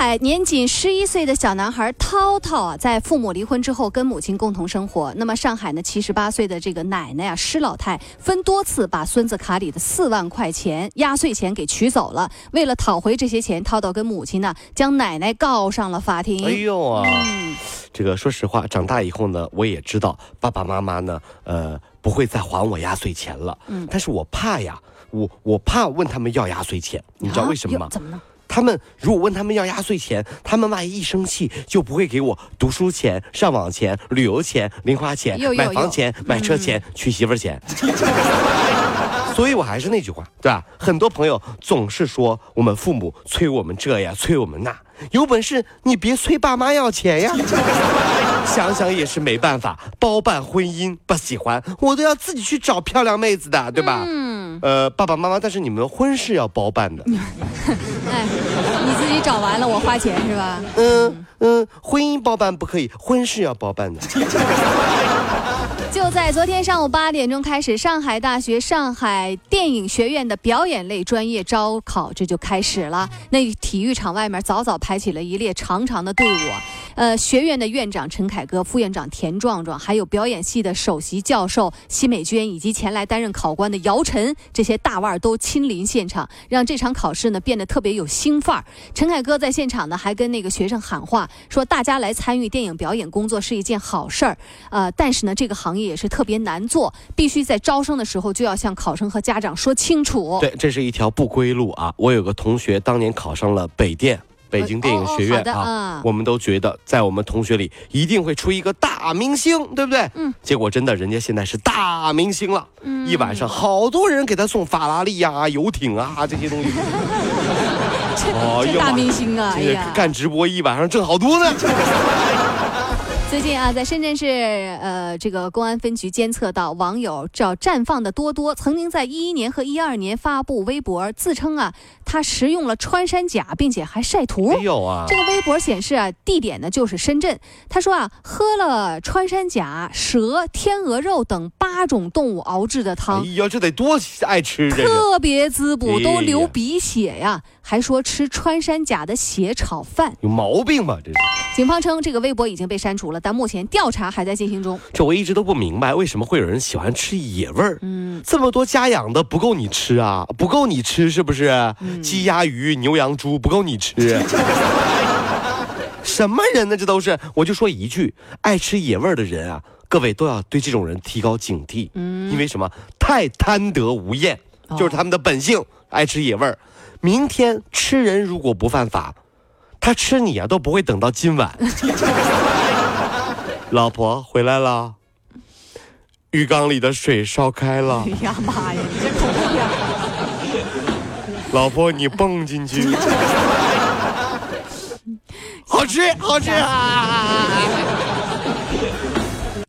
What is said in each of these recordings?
海年仅十一岁的小男孩涛涛啊，在父母离婚之后跟母亲共同生活。那么上海呢，七十八岁的这个奶奶啊，施老太分多次把孙子卡里的四万块钱压岁钱给取走了。为了讨回这些钱，涛涛跟母亲呢，将奶奶告上了法庭。哎呦啊，这个说实话，长大以后呢，我也知道爸爸妈妈呢，呃，不会再还我压岁钱了。嗯，但是我怕呀，我我怕问他们要压岁钱，你知道为什么吗？怎么呢？他们如果问他们要压岁钱，他们万一一生气，就不会给我读书钱、上网钱、旅游钱、零花钱、买房钱、买车钱、娶媳妇钱。所以我还是那句话，对吧？很多朋友总是说我们父母催我们这呀，催我们那，有本事你别催爸妈要钱呀。想想也是没办法，包办婚姻不喜欢，我都要自己去找漂亮妹子的，对吧？嗯。呃，爸爸妈妈，但是你们婚事要包办的。哎，你自己找完了，我花钱是吧？嗯嗯，婚姻包办不可以，婚事要包办的。就在昨天上午八点钟开始，上海大学上海电影学院的表演类专业招考这就开始了。那体育场外面早早排起了一列长长的队伍。呃，学院的院长陈凯歌、副院长田壮壮，还有表演系的首席教授奚美娟，以及前来担任考官的姚晨，这些大腕儿都亲临现场，让这场考试呢变得特别有新范儿。陈凯歌在现场呢还跟那个学生喊话，说大家来参与电影表演工作是一件好事儿。呃，但是呢，这个行业也是特别难做，必须在招生的时候就要向考生和家长说清楚。对，这是一条不归路啊！我有个同学当年考上了北电。北京电影学院啊，我们都觉得在我们同学里一定会出一个大明星，对不对？嗯。结果真的，人家现在是大明星了。嗯。一晚上好多人给他送法拉利呀、游艇啊这些东西。哦，大明星啊！哎呀，干直播一晚上挣好多呢。最近啊，在深圳市，呃，这个公安分局监测到网友叫绽放的多多，曾经在一一年和一二年发布微博，自称啊，他食用了穿山甲，并且还晒图。没有啊，这个微博显示啊，地点呢就是深圳。他说啊，喝了穿山甲、蛇、天鹅肉等八种动物熬制的汤。哎呀，这得多爱吃，特别滋补，都流鼻血呀。还说吃穿山甲的血炒饭，有毛病吧？这是。警方称这个微博已经被删除了，但目前调查还在进行中。这我一直都不明白，为什么会有人喜欢吃野味儿？嗯，这么多家养的不够你吃啊？不够你吃是不是？鸡鸭鱼牛羊猪不够你吃？什么人呢？这都是。我就说一句，爱吃野味儿的人啊，各位都要对这种人提高警惕。嗯，因为什么？太贪得无厌，就是他们的本性，爱吃野味儿。明天吃人如果不犯法，他吃你啊都不会等到今晚。老婆回来了，浴缸里的水烧开了。哎呀妈呀，你这恐怖片！老婆，你蹦进去。好吃，好吃啊！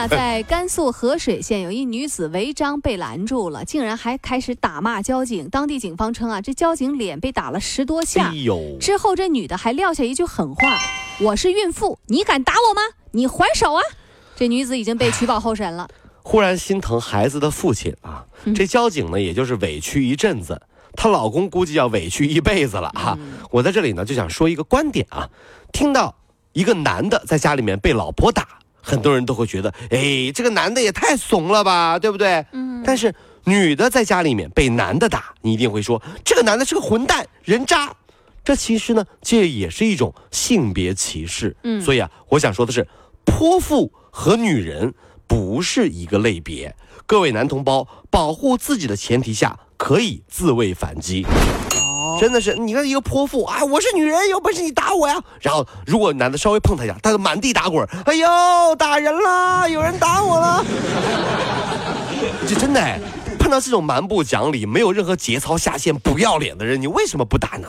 在甘肃合水县有一女子违章被拦住了，竟然还开始打骂交警。当地警方称啊，这交警脸被打了十多下，之后这女的还撂下一句狠话。我是孕妇，你敢打我吗？你还手啊！这女子已经被取保候审了。忽然心疼孩子的父亲啊，这交警呢，也就是委屈一阵子，她老公估计要委屈一辈子了哈。我在这里呢，就想说一个观点啊，听到一个男的在家里面被老婆打，很多人都会觉得，哎，这个男的也太怂了吧，对不对？嗯。但是女的在家里面被男的打，你一定会说，这个男的是个混蛋、人渣。这其实呢，这也是一种性别歧视。嗯所以啊，我想说的是，泼妇和女人不是一个类别。各位男同胞，保护自己的前提下，可以自卫反击。哦，真的是，你看一个泼妇啊，我是女人，有本事你打我呀！然后如果男的稍微碰她一下，她就满地打滚，哎呦，打人了，有人打我了。这真的哎，碰到这种蛮不讲理、没有任何节操、下线、不要脸的人，你为什么不打呢？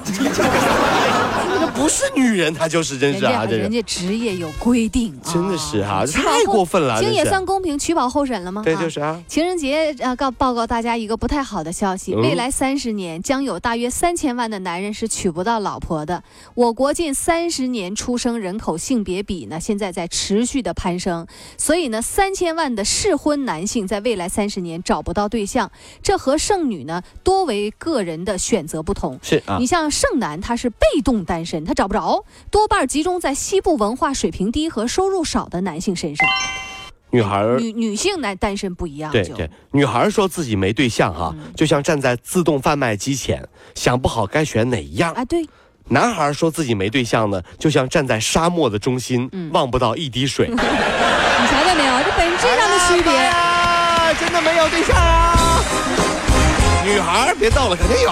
这不是女人，她就是真是啊，这是。人家职业有规定，真的是哈太过分了这也算公平，取保候审了吗？对，啊就是啊。情人节啊，告报告大家一个不太好的消息，嗯未来三十年将有大约三千万的男人是娶不到老婆的。我国近三十年出生人口性别比呢，现在在持续的攀升，所以呢，三千万的适婚男性在未来三十年找不到对象，这和剩女呢多为个人的选择不同。是啊你，像剩男，他是被动单身，他找不着，多半集中在西部文化水平低和收入少的男性身上。女孩女女性男单身不一样，对对，女孩说自己没对象哈、嗯就像站在自动贩卖机前，想不好该选哪一样。啊，对，男孩说自己没对象呢，就像站在沙漠的中心，嗯望不到一滴水。你瞧见没有？这本质上的区别。啊，真的没有对象啊！女孩别逗了，肯定有。